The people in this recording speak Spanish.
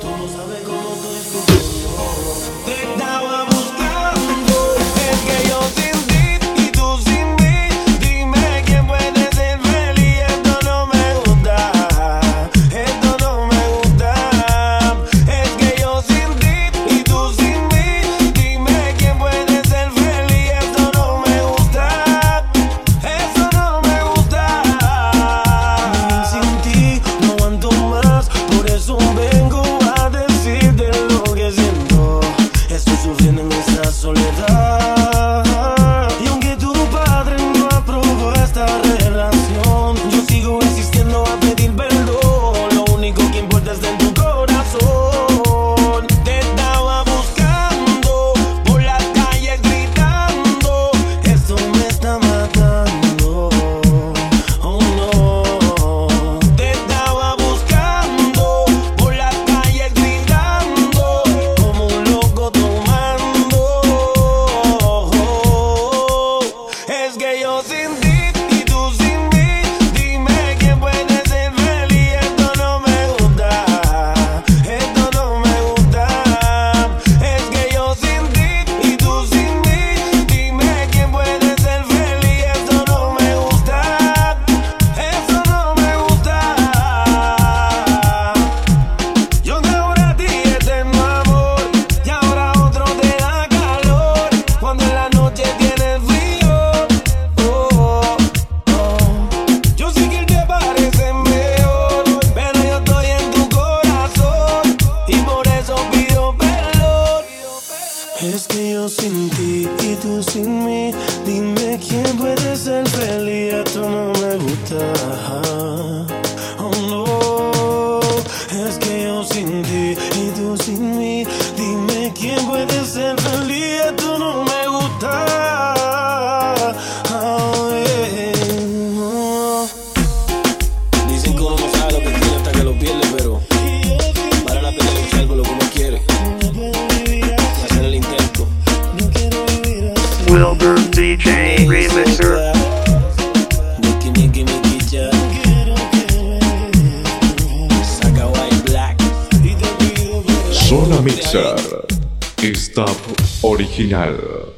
Tú no sabes cómo estoy sufriendo. Es que yo sin ti y tú sin mí, dime quién puede ser feliz, esto no me gusta. Oh no, es que yo sin ti y tú sin mí, dime quién puede ser feliz, esto no me gusta. Wilbur DJ Remixer. Zona Mixer. Stop original.